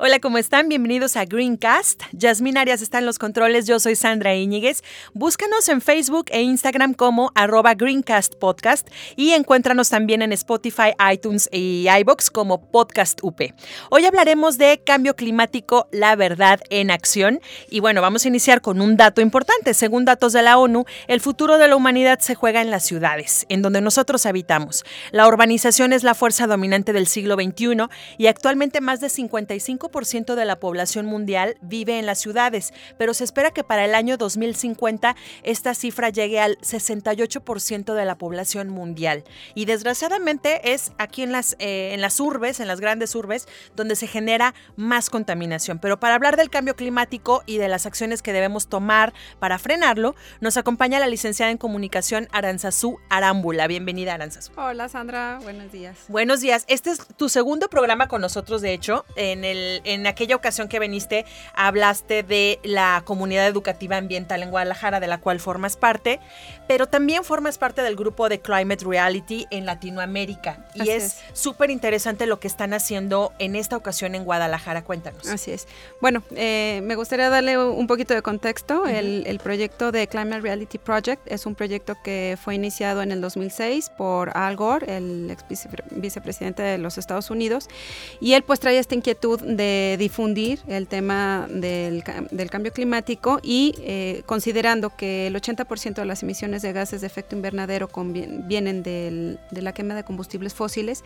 Hola, ¿cómo están? Bienvenidos a Greencast. Yasmín Arias está en los controles, yo soy Sandra Íñiguez. Búscanos en Facebook e Instagram como arroba Greencast Podcast y encuéntranos también en Spotify, iTunes y iBox como Podcast UP. Hoy hablaremos de cambio climático, la verdad en acción. Y bueno, vamos a iniciar con un dato importante. Según datos de la ONU, el futuro de la humanidad se juega en las ciudades, en donde nosotros habitamos. La urbanización es la fuerza dominante del siglo XXI y actualmente más de 55 ciento de la población mundial vive en las ciudades, pero se espera que para el año 2050 esta cifra llegue al 68% de la población mundial. Y desgraciadamente es aquí en las, eh, en las urbes, en las grandes urbes, donde se genera más contaminación. Pero para hablar del cambio climático y de las acciones que debemos tomar para frenarlo, nos acompaña la licenciada en comunicación Aranzazú Arámbula. Bienvenida, Aranzazú. Hola, Sandra. Buenos días. Buenos días. Este es tu segundo programa con nosotros, de hecho, en el en aquella ocasión que viniste hablaste de la comunidad educativa ambiental en Guadalajara, de la cual formas parte, pero también formas parte del grupo de Climate Reality en Latinoamérica. Y es súper interesante lo que están haciendo en esta ocasión en Guadalajara. Cuéntanos. Así es. Bueno, eh, me gustaría darle un poquito de contexto. el, el, proyecto de Climate Reality Project es un proyecto que fue iniciado en el 2006 por Al Gore, el ex vicepresidente de los Estados Unidos, y él pues trae esta inquietud de difundir el tema del, cambio climático y eh, considerando que el 80% de las emisiones de gases de efecto invernadero vienen de la quema de combustibles fósiles,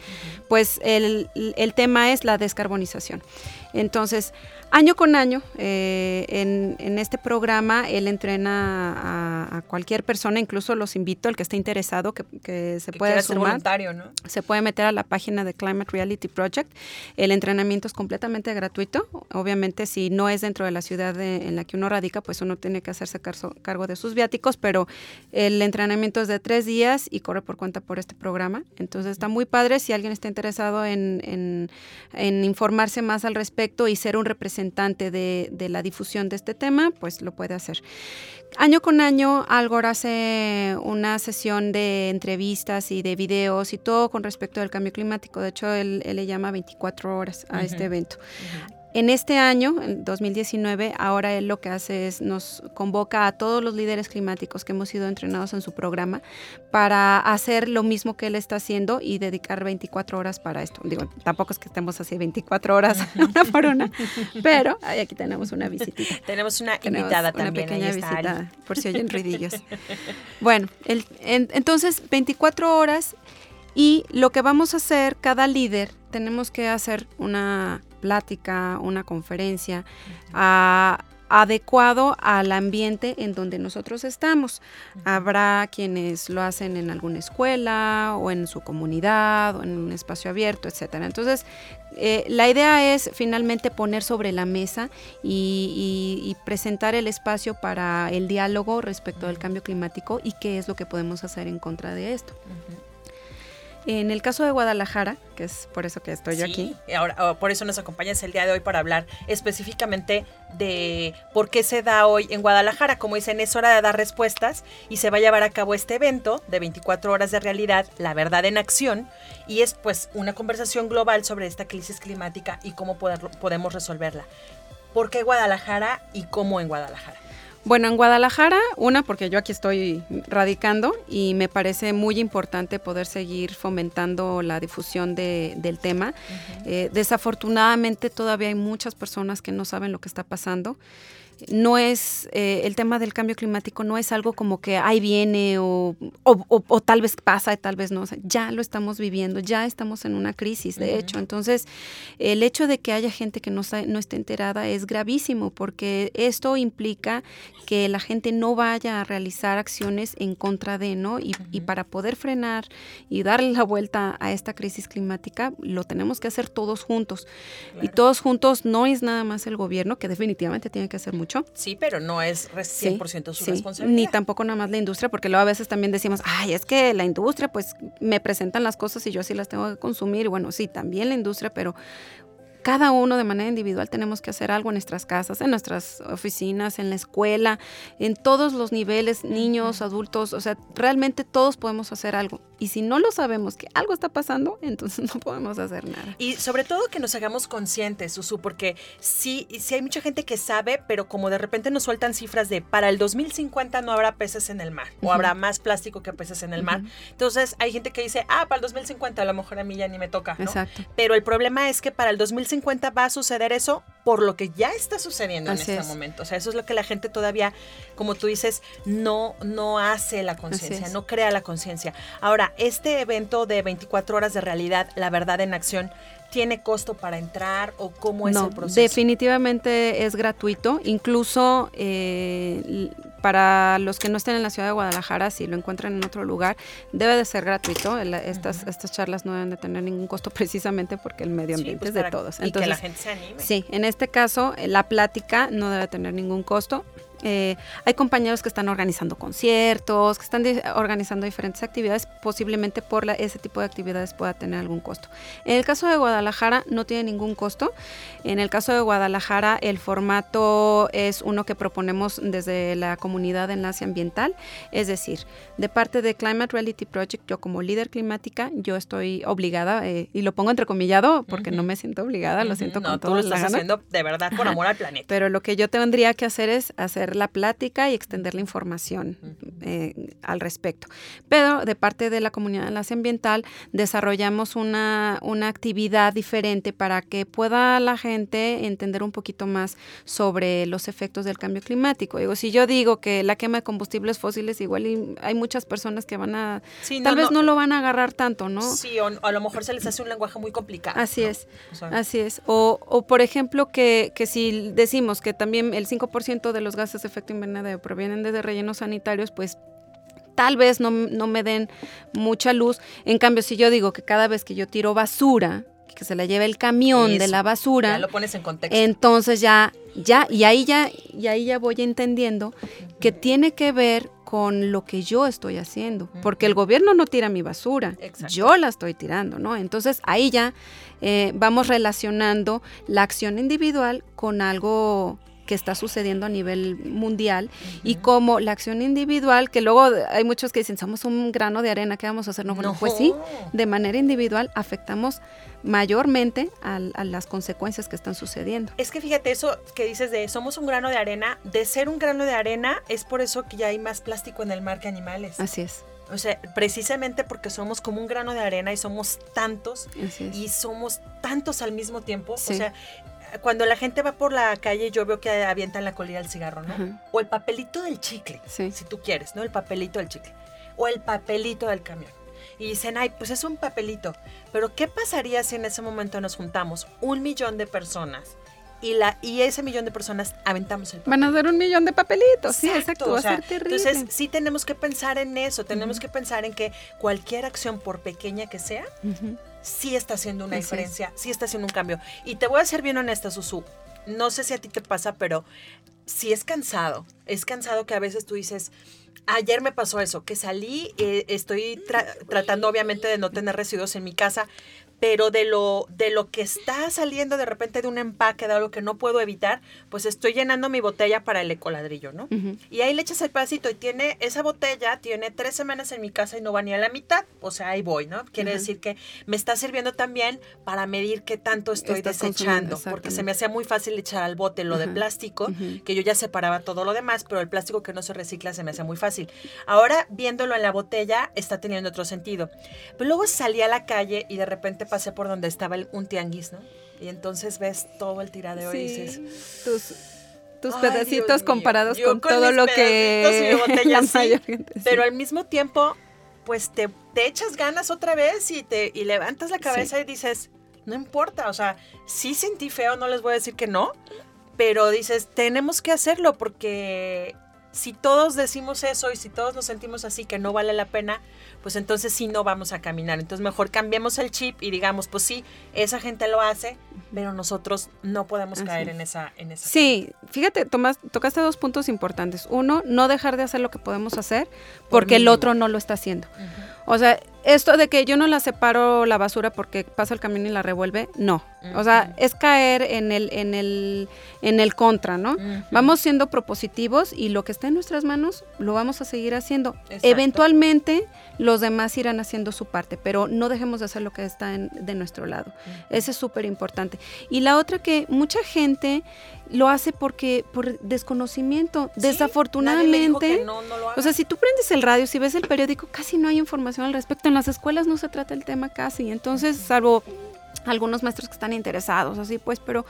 pues el, el tema es la descarbonización. Entonces, Año con año, eh, en, este programa, él entrena a, cualquier persona, incluso los invito, el que esté interesado, que, se puede sumar. voluntario, ¿no? Se puede meter a la página de Climate Reality Project. El entrenamiento es completamente gratuito. Obviamente, si no es dentro de la ciudad en la que uno radica, pues uno tiene que hacerse cargo de sus viáticos, pero el entrenamiento es de tres días y corre por cuenta por este programa. Entonces, está muy padre si alguien está interesado en informarse más al respecto y ser un representante de, la difusión de este tema, pues lo puede hacer. Año con año, Algor hace una sesión de entrevistas y de videos y todo con respecto al cambio climático. De hecho, él, le llama 24 horas a este evento. En este año, en 2019, ahora él lo que hace es nos convoca a todos los líderes climáticos que hemos sido entrenados en su programa para hacer lo mismo que él está haciendo y dedicar 24 horas para esto. Digo, tampoco es que estemos así 24 horas una por una, pero aquí tenemos una visitita. tenemos una invitada también. Una pequeña visita, por si oyen ruidillos. bueno, el, entonces 24 horas y lo que vamos a hacer, cada líder, tenemos que hacer una plática, una conferencia, adecuado al ambiente en donde nosotros estamos. Habrá quienes lo hacen en alguna escuela o en su comunidad o en un espacio abierto, etcétera. Entonces, eh, la idea es finalmente poner sobre la mesa y, presentar el espacio para el diálogo respecto al cambio climático y qué es lo que podemos hacer en contra de esto. En el caso de Guadalajara, que es por eso que estoy yo aquí. Ahora, oh, por eso nos acompañas el día de hoy para hablar específicamente de por qué se da hoy en Guadalajara. Como dicen, es hora de dar respuestas y se va a llevar a cabo este evento de 24 horas de realidad, La Verdad en Acción, y es pues una conversación global sobre esta crisis climática y cómo podemos resolverla. ¿Por qué Guadalajara y cómo en Guadalajara? Bueno, en Guadalajara, una, porque yo aquí estoy radicando y me parece muy importante poder seguir fomentando la difusión del tema. Eh, desafortunadamente todavía hay muchas personas que no saben lo que está pasando. No es eh, el tema del cambio climático, no es algo como que ahí viene o, o, o, tal vez pasa y tal vez no. ya lo estamos viviendo, ya estamos en una crisis, de hecho. Entonces, el hecho de que haya gente que no, no esté enterada es gravísimo porque esto implica que la gente no vaya a realizar acciones en contra de, ¿no? Y, y para poder frenar y darle la vuelta a esta crisis climática, lo tenemos que hacer todos juntos. Y todos juntos no es nada más el gobierno, que definitivamente tiene que hacer mucho. Sí, pero no es 100% su responsabilidad. Ni tampoco nada más la industria, porque luego a veces también decimos, ay, es que la industria, pues me presentan las cosas y yo sí las tengo que consumir. Bueno, sí, también la industria, pero cada uno de manera individual tenemos que hacer algo en nuestras casas, en nuestras oficinas, en la escuela, en todos los niveles, niños, adultos, o sea, realmente todos podemos hacer algo. Y si no lo sabemos que algo está pasando, entonces no podemos hacer nada. Y sobre todo que nos hagamos conscientes, Susu, porque sí, sí hay mucha gente que sabe, pero como de repente nos sueltan cifras de para el 2050 no habrá peces en el mar, o habrá más plástico que peces en el mar. Entonces hay gente que dice, ah, para el 2050 a lo mejor a mí ya ni me toca. Exacto. Pero el problema es que para el 2050 50 va a suceder eso por lo que ya está sucediendo en este momento. O sea, eso es lo que la gente todavía, como tú dices, no, no hace la conciencia, no crea la conciencia. Ahora, este evento de 24 horas de realidad, la verdad en acción, ¿Tiene costo para entrar o cómo es el proceso? Definitivamente es gratuito. Incluso eh, para los que no estén en la ciudad de Guadalajara, si lo encuentran en otro lugar, debe de ser gratuito. estas, estas charlas no deben de tener ningún costo precisamente porque el medio ambiente pues es de todos. Entonces, y que la gente se anime. Sí, en este caso la plática no debe tener ningún costo. Eh, hay compañeros que están organizando conciertos, que están organizando diferentes actividades, posiblemente por la, ese tipo de actividades pueda tener algún costo. En el caso de Guadalajara no tiene ningún costo. En el caso de Guadalajara el formato es uno que proponemos desde la comunidad de enlace ambiental, es decir, de parte de Climate Reality Project, yo como líder climática, yo estoy obligada, eh, y lo pongo entrecomillado porque no me siento obligada, lo siento con todo lo estás haciendo de verdad por amor al planeta. Pero lo que yo tendría que hacer es hacer la plática y extender la información eh, al respecto. Pero de parte de la comunidad de enlace ambiental desarrollamos una, una actividad diferente para que pueda la gente entender un poquito más sobre los efectos del cambio climático. Digo, si yo digo que la quema de combustibles fósiles igual hay muchas personas que van a, tal vez no, lo van a agarrar tanto, ¿no? Sí, o, a lo mejor se les hace un lenguaje muy complicado. Así es, así es. O, o por ejemplo que, que si decimos que también el 5% de los gases de efecto invernadero provienen de rellenos sanitarios, pues tal vez no, me den mucha luz. En cambio, si yo digo que cada vez que yo tiro basura, que se la lleve el camión de la basura, ya lo pones en contexto. Entonces ya, ya, y ahí ya, y ahí ya voy entendiendo que tiene que ver con lo que yo estoy haciendo, porque el gobierno no tira mi basura, yo la estoy tirando, ¿no? Entonces ahí ya eh, vamos relacionando la acción individual con algo que está sucediendo a nivel mundial y como la acción individual, que luego hay muchos que dicen, somos un grano de arena, ¿qué vamos a hacer? No, pues sí, de manera individual afectamos mayormente a, las consecuencias que están sucediendo. Es que fíjate, eso que dices de somos un grano de arena, de ser un grano de arena, es por eso que ya hay más plástico en el mar que animales. Así es. O sea, precisamente porque somos como un grano de arena y somos tantos y somos tantos al mismo tiempo. O sea, cuando la gente va por la calle, yo veo que avientan la colilla del cigarro, ¿no? O el papelito del chicle, si tú quieres, ¿no? El papelito del chicle. O el papelito del camión. Y dicen, ay, pues es un papelito. Pero ¿qué pasaría si en ese momento nos juntamos un millón de personas y, la, y ese millón de personas aventamos el papel. Van a ser un millón de papelitos, sí, exacto, va a ser terrible. Entonces, sí tenemos que pensar en eso, tenemos que pensar en que cualquier acción, por pequeña que sea, sí está haciendo una diferencia, sí está haciendo un cambio. Y te voy a ser bien honesta, Susu, no sé si a ti te pasa, pero sí es cansado, es cansado que a veces tú dices... Ayer me pasó eso, que salí, eh, estoy tratando obviamente de no tener residuos en mi casa, pero de lo, de lo que está saliendo de repente de un empaque, de algo que no puedo evitar, pues estoy llenando mi botella para el ecoladrillo, ¿no? Y ahí le echas el pedacito y tiene, esa botella tiene tres semanas en mi casa y no va ni a la mitad, o sea, ahí voy, ¿no? Quiere decir que me está sirviendo también para medir qué tanto estoy desechando, porque se me hacía muy fácil echar al bote lo de plástico, que yo ya separaba todo lo demás, pero el plástico que no se recicla se me hacía muy fácil. Ahora, viéndolo en la botella, está teniendo otro sentido. Pero luego salí a la calle y de repente pasé por donde estaba un tianguis, ¿no? Y entonces ves todo el tiradeo y dices... tus pedacitos Dios comparados con, todo lo que botella la sí, mayor gente-. Pero al mismo tiempo, pues te, te echas ganas otra vez y te y levantas la cabeza y dices, no importa, o sea, sí sentí feo, no les voy a decir que no, pero dices, tenemos que hacerlo porque si todos decimos eso y si todos nos sentimos así que no vale la pena, pues entonces sí no vamos a caminar. Entonces mejor cambiemos el chip y digamos, pues sí, esa gente lo hace, pero nosotros no podemos Así caer es. en esa en esa Sí, fíjate, Tomás, tocaste dos puntos importantes. Uno, no dejar de hacer lo que podemos hacer Por porque el otro no lo está haciendo. O sea, esto de que yo no la separo la basura porque pasa el camión y la revuelve, no. O sea, es caer en el, en el, en el contra, ¿no? Vamos siendo propositivos y lo que está en nuestras manos lo vamos a seguir haciendo. Exacto. Eventualmente los demás irán haciendo su parte, pero no dejemos de hacer lo que está en- de nuestro lado. Ese es súper importante. Y la otra que mucha gente lo hace porque por desconocimiento. Sí, Desafortunadamente, no, no lo o sea, si tú prendes el radio, si ves el periódico, casi no hay información al respecto. En las escuelas no se trata el tema casi. Entonces, salvo algunos maestros que están interesados, así pues, pero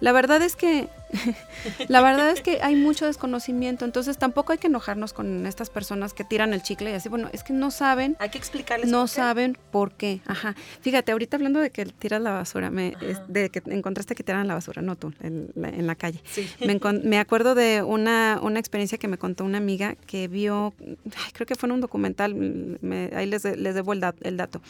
la verdad es que la verdad es que hay mucho desconocimiento, entonces tampoco hay que enojarnos con estas personas que tiran el chicle y así, bueno, es que no saben, Hay que explicarles no por qué. saben por qué. Ajá. Fíjate, ahorita hablando de que tiras la basura, me, es- de que encontraste que tiran la basura, no tú, en la, en la calle. Sí. Me, acuerdo de una, una experiencia que me contó una amiga que vio, ay, creo que fue en un documental, me- ahí les, les debo el, dat- el dato.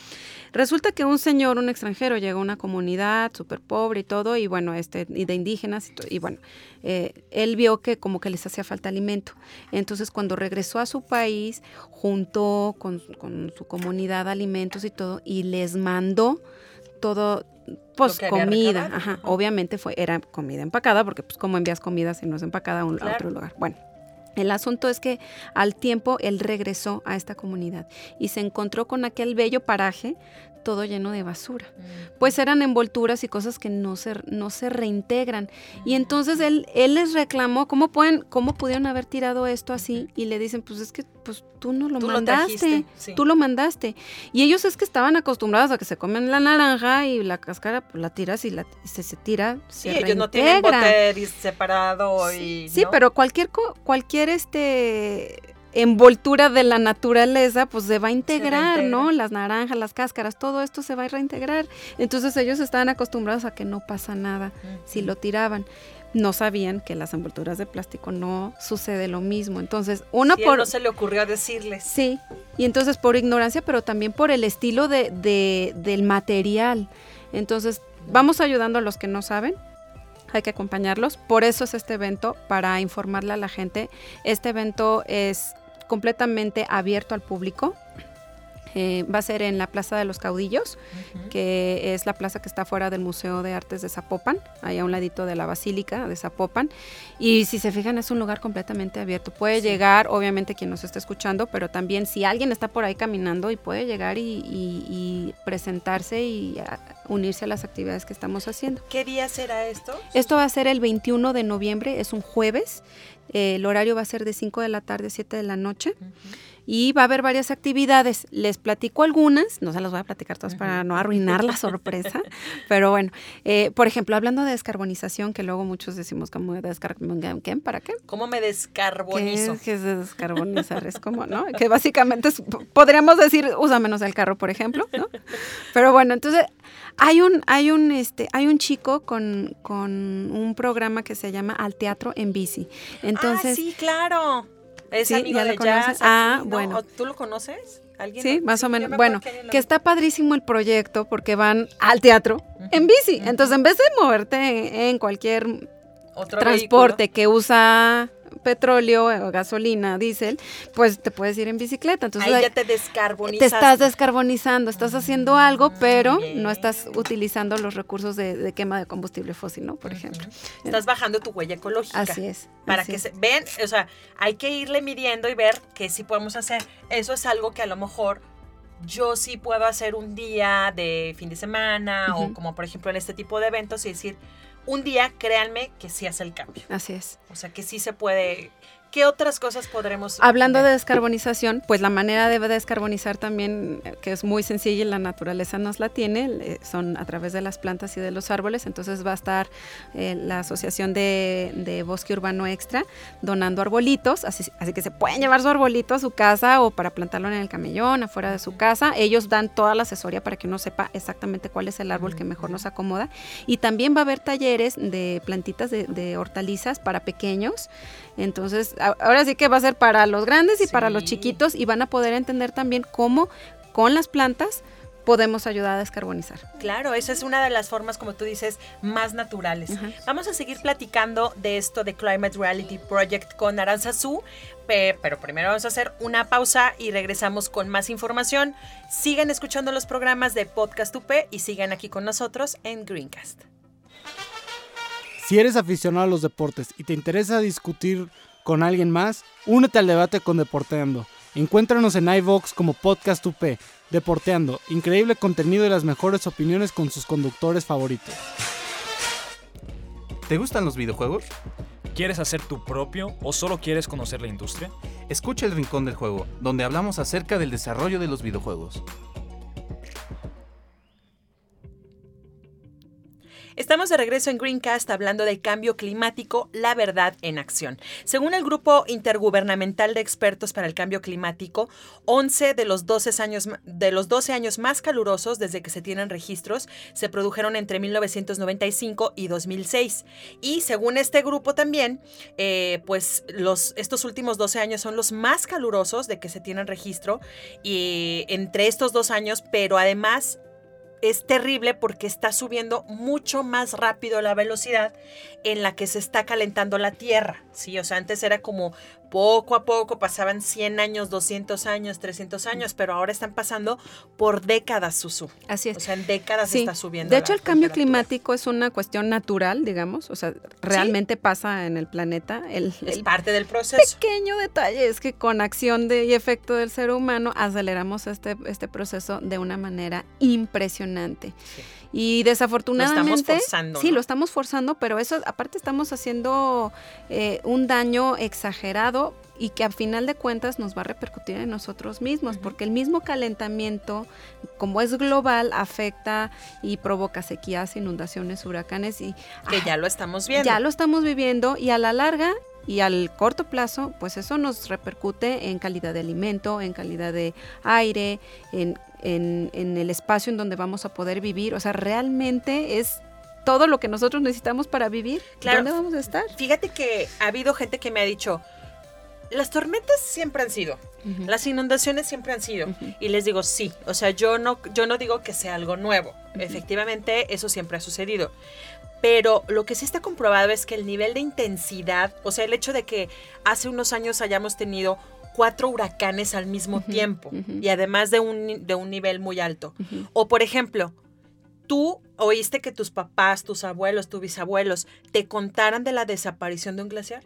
Resulta que un señor, un extranjero, llegó a una comunidad súper pobre y todo, y bueno, este, y de indígenas, y bueno, eh, él vio que como que les hacía falta alimento. Entonces, cuando regresó a su país, juntó con, con su comunidad alimentos y todo, y les mandó todo, pues comida, ajá, ajá. obviamente fue, era comida empacada, porque pues cómo envías comida si no es empacada a, un, a otro lugar. Bueno, el asunto es que al tiempo él regresó a esta comunidad y se encontró con aquel bello paraje todo lleno de basura. Pues eran envolturas y cosas que no se, no se reintegran. Y entonces él, él les reclamó, ¿cómo, pueden, ¿cómo pudieron haber tirado esto así? Y le dicen, pues es que pues, tú no lo Tú mandaste, sí. tú lo mandaste. Y ellos es que estaban acostumbrados a que se comen la naranja y la cáscara, pues la tiras y, la, y se, se tira, Sí, se ellos no tienen bote separado y. Sí, ¿no? pero cualquier cualquier este envoltura de la naturaleza pues se va a integrar, reintegra. ¿no? Las naranjas, las cáscaras, todo esto se va a reintegrar. Entonces ellos estaban acostumbrados a que no pasa nada si lo tiraban. No sabían que las envolturas de plástico no sucede lo mismo. Entonces, una Sí, por no se le ocurrió decirles. Sí, y entonces por ignorancia, pero también por el estilo de, de- del material. Entonces, vamos ayudando a los que no saben, hay que acompañarlos. Por eso es este evento, para informarle a la gente. Este evento es completamente abierto al público. Eh, va a ser en la Plaza de los Caudillos, que es la plaza que está fuera del Museo de Artes de Zapopan, ahí a un ladito de la Basílica de Zapopan. Y si se fijan, es un lugar completamente abierto. Puede llegar, obviamente, quien nos está escuchando, pero también si alguien está por ahí caminando y puede llegar y, y- y presentarse y a- unirse a las actividades que estamos haciendo. ¿Qué día será esto? Esto va a ser el 21 de noviembre, es un jueves. Eh, el horario va a ser de 5 de la tarde a 7 de la noche. Y va a haber varias actividades. Les platico algunas, no se las voy a platicar todas para no arruinar la sorpresa, pero bueno, eh, por ejemplo, hablando de descarbonización, que luego muchos decimos como descarbonizar, ¿qué? ¿Para qué? ¿Cómo me ¿Qué descarbonizo? es, qué es de descarbonizar? Es como, ¿no? Que básicamente es- podríamos decir, usa menos el carro, por ejemplo, ¿no? Pero bueno, entonces hay un, hay un, este, hay un chico con, con un programa que se llama Al Teatro en Bici. Entonces, ah, sí, claro. Es Sí, amigo ¿ya lo de conoces? jazz. Ah, bueno. ¿O ¿Tú lo conoces? ¿Alguien Sí, lo- más o menos. Bueno, lo- que está padrísimo el proyecto porque van al teatro en bici. Entonces, en vez de moverte en cualquier Otro transporte que usa petróleo, o gasolina, diésel, pues te puedes ir en bicicleta. Entonces, Ahí ya te descarbonizas. te estás descarbonizando, estás haciendo algo, pero bien. no estás utilizando los recursos de, de quema de combustible fósil, ¿no? Por ejemplo. Estás bajando tu huella ecológica. Así es. Para así que es. se ven, o sea, hay que irle midiendo y ver qué sí podemos hacer. Eso es algo que a lo mejor yo sí puedo hacer un día de fin de semana o como por ejemplo en este tipo de eventos y decir, un día créanme que sí hace el cambio. Así es. O sea, que sí se puede, ¿Qué otras cosas podremos Hablando ver? de descarbonización, pues la manera de descarbonizar también, eh, que es muy sencilla y la naturaleza nos la tiene, eh, son a través de las plantas y de los árboles. Entonces va a estar eh, la Asociación de, de Bosque Urbano Extra donando arbolitos, así, así que se pueden llevar su arbolito a su casa o para plantarlo en el camellón, afuera de su casa. Ellos dan toda la asesoría para que uno sepa exactamente cuál es el árbol que mejor nos acomoda. Y también va a haber talleres de plantitas de, de hortalizas para pequeños. Entonces, ahora sí que va a ser para los grandes y para los chiquitos y van a poder entender también cómo con las plantas podemos ayudar a descarbonizar. Claro, esa es una de las formas, como tú dices, más naturales. Vamos a seguir platicando de esto de Climate Reality Project con Aranza Su, pe- pero primero vamos a hacer una pausa y regresamos con más información. Sigan escuchando los programas de Podcast UP y sigan aquí con nosotros en Greencast. Si eres aficionado a los deportes y te interesa discutir con alguien más, únete al debate con Deporteando. Encuéntranos en iVox como Podcast UP. Deporteando, increíble contenido y las mejores opiniones con sus conductores favoritos. ¿Te gustan los videojuegos? ¿Quieres hacer tu propio o solo quieres conocer la industria? Escucha el Rincón del Juego, donde hablamos acerca del desarrollo de los videojuegos. Estamos de regreso en Greencast hablando del cambio climático, la verdad en acción. Según el Grupo Intergubernamental de Expertos para el Cambio Climático, 11 de los 12 años, de los 12 años más calurosos desde que se tienen registros se produjeron entre 1995 y 2006. Y según este grupo también, eh, pues los, estos últimos 12 años son los más calurosos de que se tienen registro y entre estos dos años, pero además es terrible porque está subiendo mucho más rápido la velocidad en la que se está calentando la Tierra. Sí, o sea, antes era como poco a poco, pasaban 100 años, 200 años, 300 años, pero ahora están pasando por décadas, Susu. Así es. O sea, en décadas Sí. está subiendo. De hecho, el cambio climático es una cuestión natural, digamos, o sea, realmente pasa en el planeta. El, es el parte del proceso. pequeño detalle es que con acción de, y efecto del ser humano aceleramos este, este proceso de una manera impresionante. Sí. Y desafortunadamente... forzando, Sí, ¿no? lo estamos forzando, pero eso aparte estamos haciendo eh, un daño exagerado y que a final de cuentas nos va a repercutir en nosotros mismos, porque el mismo calentamiento, como es global, afecta y provoca sequías, inundaciones, huracanes y Que ya lo estamos viendo. ya lo estamos viviendo y a la larga y al corto plazo, pues eso nos repercute en calidad de alimento, en calidad de aire, en, en- en el espacio en donde vamos a poder vivir. O sea, realmente es todo lo que nosotros necesitamos para vivir. Claro. ¿Dónde vamos a estar? Fíjate que ha habido gente que me ha dicho, las tormentas siempre han sido, las inundaciones siempre han sido. Y les digo, sí, o sea, yo no, yo no digo que sea algo nuevo. Efectivamente, eso siempre ha sucedido. Pero lo que sí está comprobado es que el nivel de intensidad, o sea, el hecho de que hace unos años hayamos tenido cuatro huracanes al mismo tiempo y además de un, de un nivel muy alto. O por ejemplo, tú oíste que tus papás, tus abuelos, tus bisabuelos te contaran de la desaparición de un glaciar.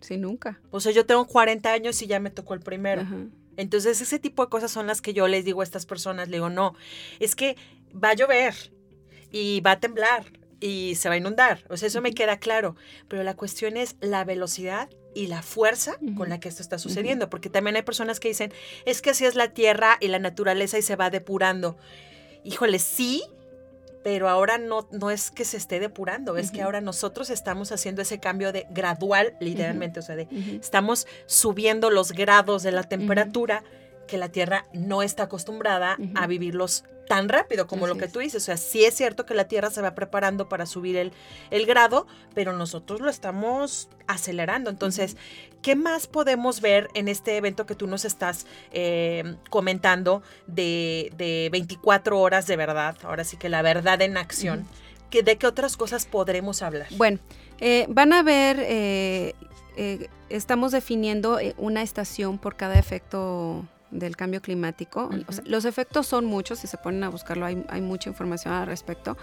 Sí, nunca. O sea, yo tengo 40 años y ya me tocó el primero. Ajá. Entonces, ese tipo de cosas son las que yo les digo a estas personas. Le digo, no, es que va a llover y va a temblar y se va a inundar. O sea, eso me queda claro. Pero la cuestión es la velocidad y la fuerza con la que esto está sucediendo. Porque también hay personas que dicen, es que así es la tierra y la naturaleza y se va depurando. Híjole, sí, pero ahora no, no es que se esté depurando, es que ahora nosotros estamos haciendo ese cambio de gradual, literalmente, o sea, de estamos subiendo los grados de la temperatura que la Tierra no está acostumbrada a vivirlos tan rápido como lo que tú dices. O sea, sí es cierto que la Tierra se va preparando para subir el, el grado, pero nosotros lo estamos acelerando. Entonces, ¿qué más podemos ver en este evento que tú nos estás eh, comentando de, de 24 horas de verdad? Ahora sí que la verdad en acción. que ¿De qué otras cosas podremos hablar? Bueno, eh, van a ver, eh, estamos definiendo una estación por cada efecto del cambio climático. O sea, los efectos son muchos, si se ponen a buscarlo hay, hay mucha información al respecto.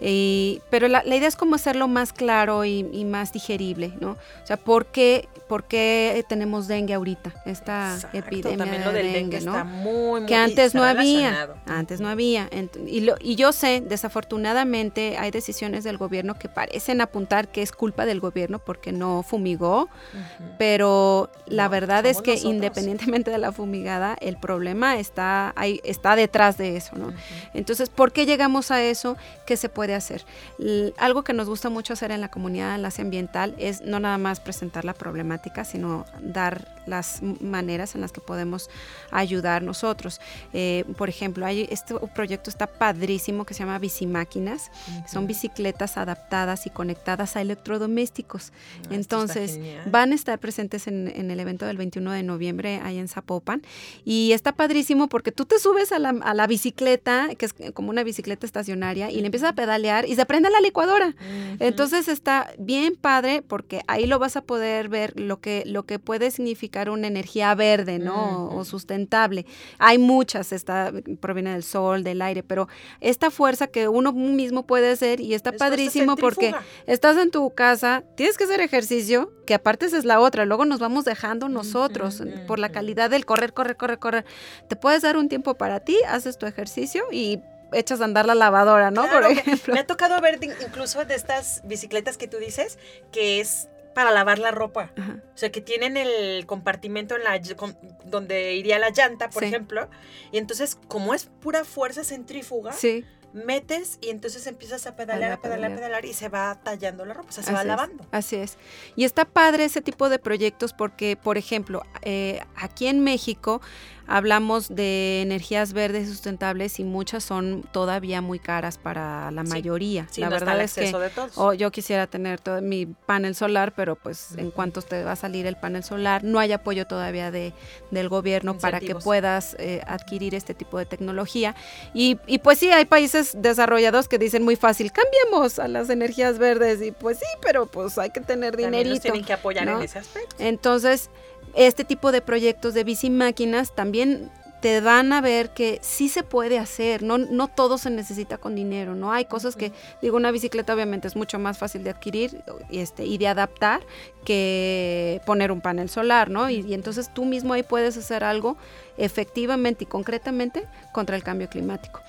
Y- pero la, la idea es como hacerlo más claro y, y más digerible, ¿no? O sea, ¿por qué, por qué tenemos dengue ahorita? Esta Exacto, epidemia también lo de del dengue, dengue ¿no? está muy, muy que antes no había, antes no había. Y, lo- y yo sé, desafortunadamente, hay decisiones del gobierno que parecen apuntar que es culpa del gobierno porque no fumigó, Ujú. pero la No, verdad es que nosotros. independientemente de la fumigada, el problema está ahí, está detrás de eso, ¿no? Ujú. Entonces, ¿por qué llegamos a eso? ¿Qué se puede hacer? L- algo que nos gusta mucho hacer en la comunidad enlace ambiental es no nada más presentar la problemática, sino dar las maneras en las que podemos ayudar nosotros. Eh, por ejemplo, hay este proyecto está padrísimo que se llama Bicimáquinas. Son bicicletas adaptadas y conectadas a electrodomésticos. Ah, Entonces, van a estar presentes en, en el evento del 21 de noviembre ahí en Zapopan. Y está padrísimo porque tú te subes a la, a la bicicleta, que es como una bicicleta estacionaria, y le empiezas a pedalear y se prende la licuadora. Entonces está bien padre porque ahí lo vas a poder ver lo que, lo que puede significar una energía verde, ¿no? O sustentable. Hay muchas, está, proviene del sol, del aire, pero esta fuerza que uno mismo puede hacer y está Es fuerza padrísimo porque estás en tu casa, tienes que hacer ejercicio, que aparte esa es la otra, luego nos vamos dejando nosotros por la calidad del correr, correr, correr, correr. Te puedes dar un tiempo para ti, haces tu ejercicio y echas a andar la lavadora, ¿no? Claro, por ejemplo. Me ha tocado ver incluso de estas bicicletas que tú dices que es para lavar la ropa. Ajá. O sea, que tienen el compartimento en la con- donde iría la llanta, por Sí. ejemplo. Y entonces, como es pura fuerza centrífuga, Sí. metes y entonces empiezas a pedalear, A pedalear, a pedalear. y se va tallando la ropa, o sea, se va Así es, lavando. así es. Y está padre ese tipo de proyectos porque, por ejemplo, eh, aquí en México hablamos de energías verdes sustentables y muchas son todavía muy caras para la Sí, mayoría. Sí, la no verdad el es que de todos. o yo quisiera tener todo mi panel solar, pero pues en cuanto te va a salir el panel solar, no hay apoyo todavía de, del gobierno para que puedas eh, adquirir este tipo de tecnología. Y, y pues sí, hay países desarrollados que dicen muy fácil, cambiemos a las energías verdes y pues sí, pero pues hay que tener También nos dinerito. tienen que apoyar ¿no? en ese aspecto. Entonces, este tipo de proyectos de bici máquinas también te van a ver que sí se puede hacer, no, no todo se necesita con dinero, ¿no? Hay cosas que, digo, una bicicleta obviamente es mucho más fácil de adquirir y, este, y de adaptar que poner un panel solar, ¿no? Y, y entonces tú mismo ahí puedes hacer algo efectivamente y concretamente contra el cambio climático.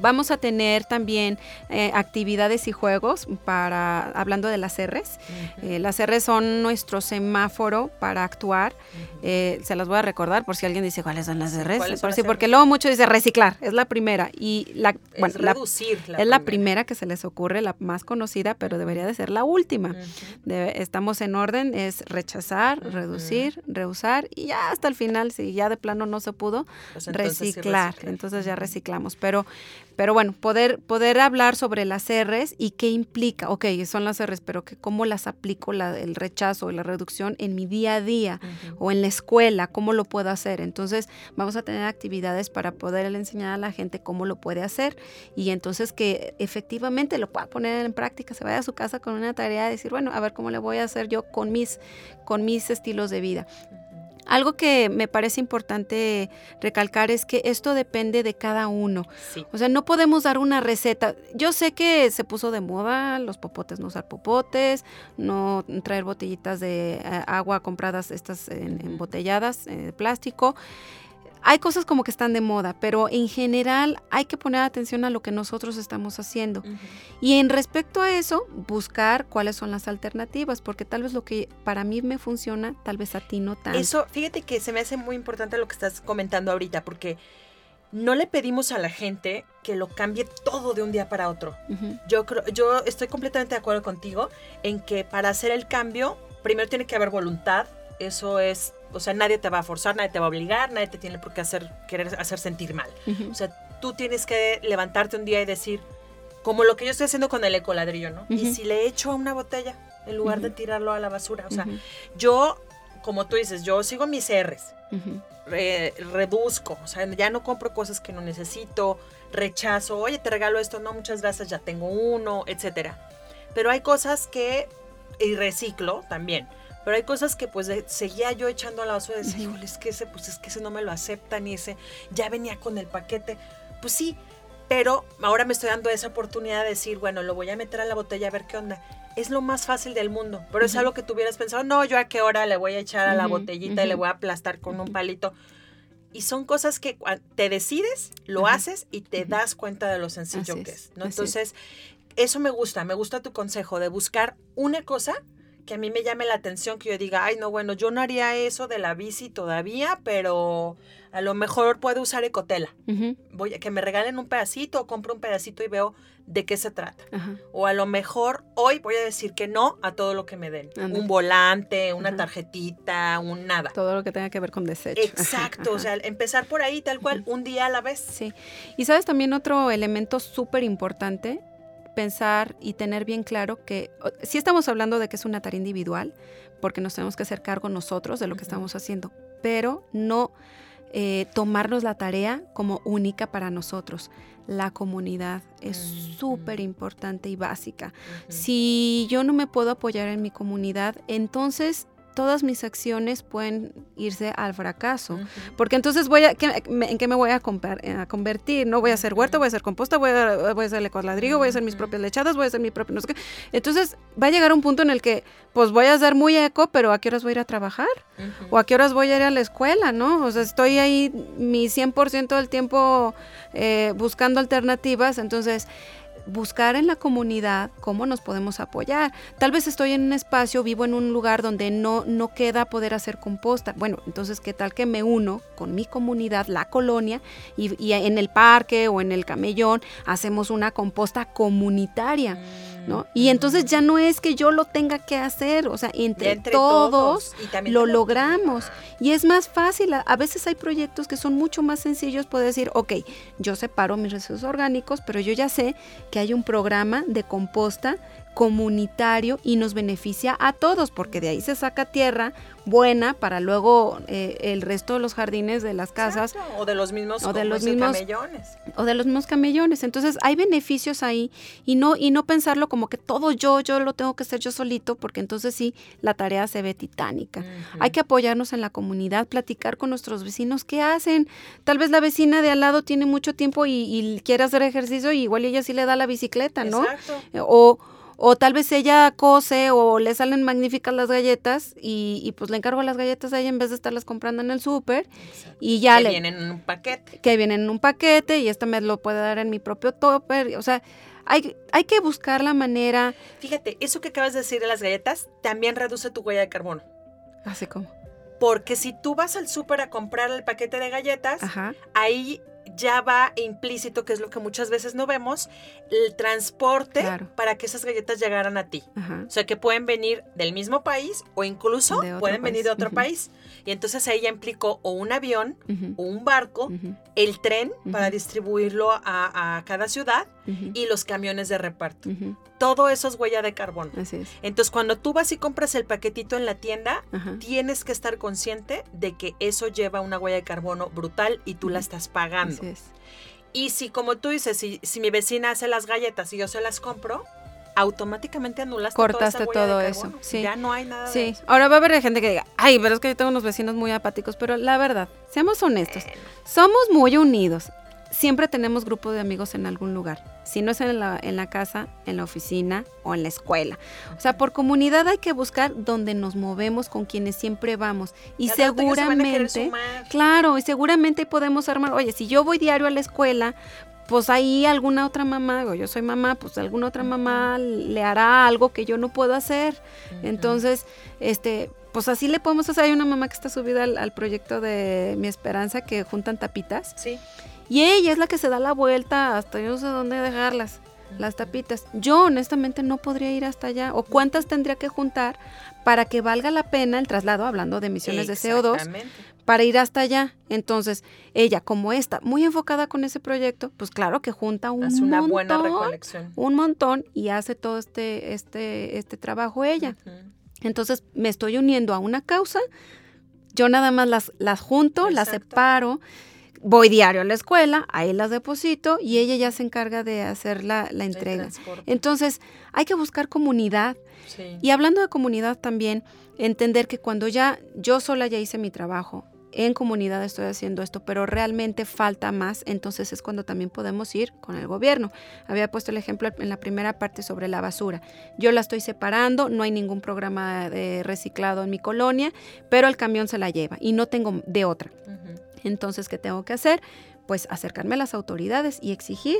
Vamos a tener también eh, actividades y juegos para, hablando de las R's. Eh, las R's son nuestro semáforo para actuar. Eh, se las voy a recordar por si alguien dice cuáles son las R's. ¿cuáles son Por las sí, Rs? porque luego mucho dice reciclar, es la primera. Y la, Es bueno, reducir la es la primera que se les ocurre, la más conocida, pero debería de ser la última. Estamos en orden, es rechazar, reducir, reusar y ya hasta el final, si ya de plano no se pudo, Pues entonces sí, reciclar. reciclar. Entonces ya reciclamos. Pero, pero bueno, poder, poder hablar sobre las R's y qué implica. Ok, son las R's, pero que cómo las aplico la- el rechazo y la reducción en mi día a día o en la escuela, cómo lo puedo hacer. Entonces vamos a tener actividades para poder enseñar a la gente cómo lo puede hacer y entonces que efectivamente lo pueda poner en práctica, se vaya a su casa con una tarea de decir, bueno, a ver cómo le voy a hacer yo con mis, con mis estilos de vida. Algo que me parece importante recalcar es que esto depende de cada uno. Sí. O sea, no podemos dar una receta. Yo sé que se puso de moda los popotes, no usar popotes, no traer botellitas de eh, agua compradas estas en- embotelladas eh, de plástico. Hay cosas como que están de moda, pero en general hay que poner atención a lo que nosotros estamos haciendo. Y en respecto a eso, buscar cuáles son las alternativas, porque tal vez lo que para mí me funciona, tal vez a ti no tanto. Eso, fíjate que se me hace muy importante lo que estás comentando ahorita, porque no le pedimos a la gente que lo cambie todo de un día para otro. Yo creo, yo estoy completamente de acuerdo contigo en que para hacer el cambio, primero tiene que haber voluntad. Eso es, o sea, nadie te va a forzar, nadie te va a obligar, nadie te tiene por qué hacer, querer hacer sentir mal. ujú. O sea, tú tienes que levantarte un día y decir, como lo que yo estoy haciendo con el ecoladrillo, ¿no? Y Ujú. si le echo a una botella en lugar de Ujú. tirarlo a la basura. O sea, yo, como tú dices, yo sigo mis R's re- reduzco, o sea, ya no compro cosas que no necesito, rechazo, oye, te regalo esto, no, muchas gracias, ya tengo uno, etcétera. Pero hay cosas que, y reciclo también, Pero hay cosas que pues de- seguía yo echando a la basura y decía, híjole, es que ese, pues es que ese no me lo aceptan y ese ya venía con el paquete. Pues sí, pero ahora me estoy dando esa oportunidad de decir, bueno, lo voy a meter a la botella a ver qué onda. Es lo más fácil del mundo, pero es algo que tú hubieras pensado, no, yo a qué hora le voy a echar a la botellita y le voy a aplastar con un palito. Y son cosas que te decides, lo haces y te das cuenta de lo sencillo Así que es. ¿no? es. Entonces, eso me gusta, me gusta tu consejo de buscar una cosa que a mí me llame la atención, que yo diga, ay, no, bueno, yo no haría eso de la bici todavía, pero a lo mejor puedo usar ecotela. Voy a que me regalen un pedacito o compro un pedacito y veo de qué se trata. O a lo mejor hoy voy a decir que no a todo lo que me den. Un volante, una tarjetita, un nada. Todo lo que tenga que ver con desecho. Exacto, o sea, empezar por ahí tal cual, un día a la vez. Sí. Y sabes también otro elemento súper importante, pensar y tener bien claro que sí estamos hablando de que es una tarea individual, porque nos tenemos que hacer cargo nosotros de lo que estamos haciendo, pero no eh, tomarnos la tarea como única para nosotros. La comunidad es Ujú. súper importante y básica. Si yo no me puedo apoyar en mi comunidad, entonces todas mis acciones pueden irse al fracaso. Porque entonces voy a, ¿qué- me- ¿en qué me voy a, compar- eh, a convertir? No voy a hacer huerta, voy a hacer composta, voy a, voy a hacer ladrillo, voy a hacer mis propias lechadas, voy a hacer mi propio no sé qué. Entonces va a llegar un punto en el que pues voy a ser muy eco, pero ¿a qué horas voy a ir a trabajar? ¿O a qué horas voy a ir a la escuela? ¿no? O sea, estoy ahí mi 100% del tiempo eh, buscando alternativas, entonces buscar en la comunidad cómo nos podemos apoyar. Tal vez estoy en un espacio, vivo en un lugar donde no, no queda poder hacer composta. Bueno, entonces, ¿qué tal que me uno con mi comunidad, la colonia, y, y en el parque o en el camellón hacemos una composta comunitaria? ¿No? Y entonces ya no es que yo lo tenga que hacer, o sea, entre, todos, lo logramos. Y es más fácil, a, a veces hay proyectos que son mucho más sencillos, puedo decir, ok, yo separo mis residuos orgánicos, pero yo ya sé que hay un programa de composta comunitario y nos beneficia a todos, porque de ahí se saca tierra buena para luego eh, el resto de los jardines de las casas Exacto, O de los mismos, O de los mismos- camellones. o de los mismos camellones. Entonces hay beneficios ahí y no, y no pensarlo como que todo yo, yo lo tengo que hacer yo solito, porque entonces sí, la tarea se ve titánica. Hay que apoyarnos en la comunidad, platicar con nuestros vecinos qué hacen. Tal vez la vecina de al lado tiene mucho tiempo y, y quiere hacer ejercicio y igual ella sí le da la bicicleta, ¿no? Exacto. O, o tal vez ella cose o le salen magníficas las galletas y, y pues le encargo las galletas a ella en vez de estarlas comprando en el súper y ya que le, vienen en un paquete. que vienen en un paquete y esta me lo puede dar en mi propio topper. O sea, hay, hay que buscar la manera, Fíjate, eso que acabas de decir de las galletas también reduce tu huella de carbono. así como, Porque si tú vas al súper a comprar el paquete de galletas, ajá, ahí ya va implícito, que es lo que muchas veces no vemos, el transporte Claro. para que esas galletas llegaran a ti. ajá. O sea, que pueden venir del mismo país o incluso pueden venir de otro país. Y entonces ya implicó o un avión o un barco, el tren para distribuirlo a, a cada ciudad y los camiones de reparto. Todo eso es huella de carbono. Así es. Entonces, cuando tú vas y compras el paquetito en la tienda, tienes que estar consciente de que eso lleva una huella de carbono brutal y tú la estás pagando. Así es. Y si, como tú dices, si, si mi vecina hace las galletas y yo se las compro, automáticamente anulaste Cortaste toda esa todo de eso, sí. Ya no hay nada de Sí, eso. ahora va a haber gente que diga, ay, pero es que yo tengo unos vecinos muy apáticos, pero la verdad, seamos honestos, somos muy unidos. Siempre tenemos grupo de amigos en algún lugar. Si no es en la, en la casa, en la oficina o en la escuela. O sea, por comunidad hay que buscar donde nos movemos con quienes siempre vamos. Y Al rato ellos se van a querer seguramente, sumar. claro, y seguramente podemos armar, oye, si yo voy diario a la escuela, pues ahí alguna otra mamá, o yo soy mamá, pues alguna otra mamá le hará algo que yo no puedo hacer. Entonces, este, pues así le podemos hacer. Hay una mamá que está subida al, al proyecto de Mi Esperanza que juntan tapitas. Sí. Y ella es la que se da la vuelta hasta yo no sé dónde dejarlas, las tapitas. Yo honestamente no podría ir hasta allá. ¿O cuántas tendría que juntar para que valga la pena el traslado, hablando de emisiones de CO2, Exactamente. Para ir hasta allá? Entonces, ella, como está muy enfocada con ese proyecto, pues claro que junta un Hace una montón, buena recolección. un montón y hace todo este, este, este trabajo ella. Entonces me estoy uniendo a una causa, yo nada más las, las junto, las separo. voy diario a la escuela, ahí las deposito y ella ya se encarga de hacer la, la entrega. Entonces, hay que buscar comunidad. Sí. Y hablando de comunidad también, entender que cuando ya yo sola ya hice mi trabajo, en comunidad estoy haciendo esto, pero realmente falta más, entonces es cuando también podemos ir con el gobierno. Había puesto el ejemplo en la primera parte sobre la basura. Yo la estoy separando, no hay ningún programa de reciclado en mi colonia, pero el camión se la lleva y no tengo de otra. Entonces, ¿qué tengo que hacer? Pues acercarme a las autoridades y exigir,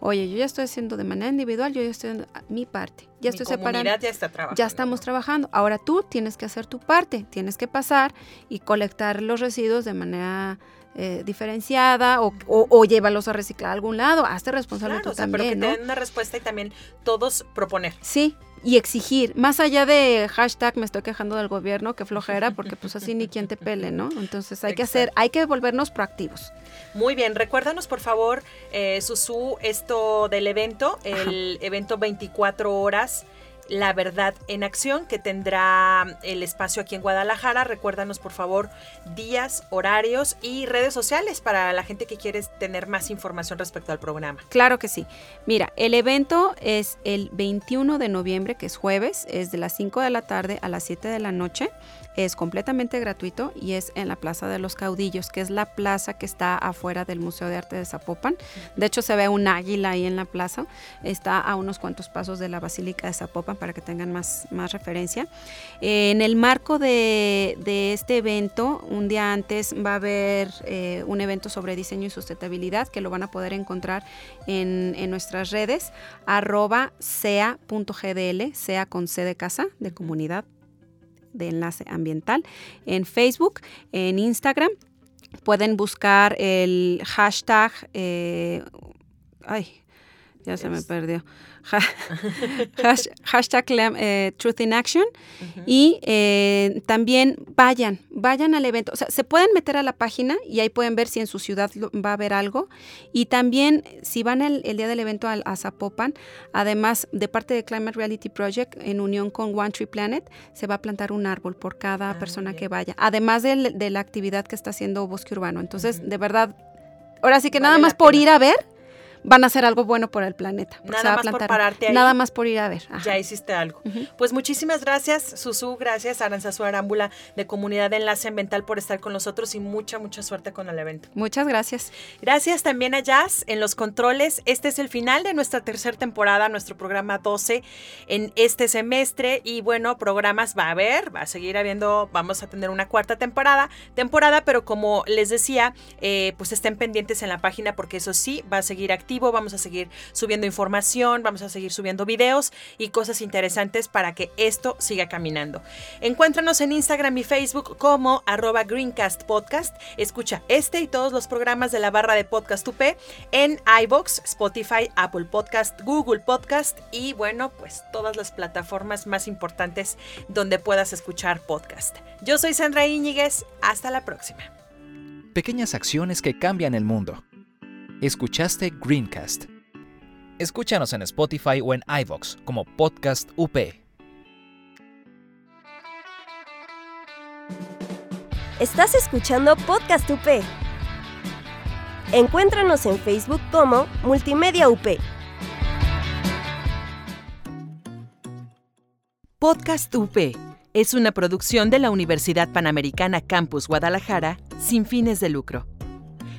oye, yo ya estoy haciendo de manera individual, yo ya estoy haciendo mi parte, ya Mi estoy separando. ya está trabajando. Ya estamos trabajando. Ahora tú tienes que hacer tu parte, tienes que pasar y colectar los residuos de manera eh, diferenciada o, o- o llévalos a reciclar a algún lado. Hazte responsable Claro, tú o sea, pero que también, te ¿no? den una respuesta y también todos proponer. Sí, y exigir, más allá de hashtag me estoy quejando del gobierno, que flojera, porque pues así ni quien te pele, ¿no? Entonces hay que hacer, hay que volvernos proactivos. Muy bien, recuérdanos por favor, eh, Susu, esto del evento, el evento 24 horas. La verdad en acción que tendrá el espacio aquí en Guadalajara. Recuérdanos por favor días, horarios y redes sociales para la gente que quiere tener más información respecto al programa. Claro que sí. Mira, el evento es el 21 de noviembre, que es jueves, es de las 5 de la tarde a las 7 de la noche. Es completamente gratuito y es en la Plaza de los Caudillos, que es la plaza que está afuera del Museo de Arte de Zapopan. De hecho, se ve un águila ahí en la plaza. Está a unos cuantos pasos de la Basílica de Zapopan para que tengan más, más referencia. Eh, en el marco de, de este evento, un día antes va a haber eh, un evento sobre diseño y sustentabilidad que lo van a poder encontrar en, en nuestras redes, arroba sea.gdl, sea con C de casa, de comunidad de enlace ambiental, en Facebook, en Instagram. Pueden buscar el hashtag, eh, ay, ya se me perdió. Ha- hash- hashtag eh, Truth in Action. Y eh, también vayan, vayan al evento. O sea, se pueden meter a la página y ahí pueden ver si en su ciudad va a haber algo. Y también, si van el, el día del evento al- a, Zapopan, además de parte de Climate Reality Project, en unión con One Tree Planet, se va a plantar un árbol por cada Ah, persona bien. que vaya. Además de, la actividad que está haciendo Bosque Urbano. Entonces, de verdad, ahora sí que Vale nada más por ir a ver. Van a hacer algo bueno por el planeta. Nada más por pararte ahí. Nada más por ir a ver. Ajá. Ya hiciste algo. Pues muchísimas gracias, Susu, gracias, Aranzazu Arámbula de Comunidad de Enlace Ambiental por estar con nosotros y mucha, mucha suerte con el evento. Muchas gracias. Gracias también a Jazz en los controles. Este es el final de nuestra tercera temporada, nuestro programa 12 en este semestre. Y bueno, programas va a haber, va a seguir habiendo, vamos a tener una cuarta temporada, temporada, pero como les decía, eh, pues estén pendientes en la página porque eso sí va a seguir activo, vamos a seguir subiendo información, vamos a seguir subiendo videos y cosas interesantes para que esto siga caminando. Encuéntranos en Instagram y Facebook como arroba Greencast Podcast. Escucha este y todos los programas de la barra de Podcast UP en iBox, Spotify, Apple Podcast, Google Podcast y bueno, pues todas las plataformas más importantes donde puedas escuchar podcast. Yo soy Sandra Íñiguez, hasta la próxima. Pequeñas acciones que cambian el mundo. Escuchaste Greencast. Escúchanos en Spotify o en iVoox como Podcast UP. Estás escuchando Podcast UP. Encuéntranos en Facebook como Multimedia UP. Podcast UP es una producción de la Universidad Panamericana Campus Guadalajara sin fines de lucro.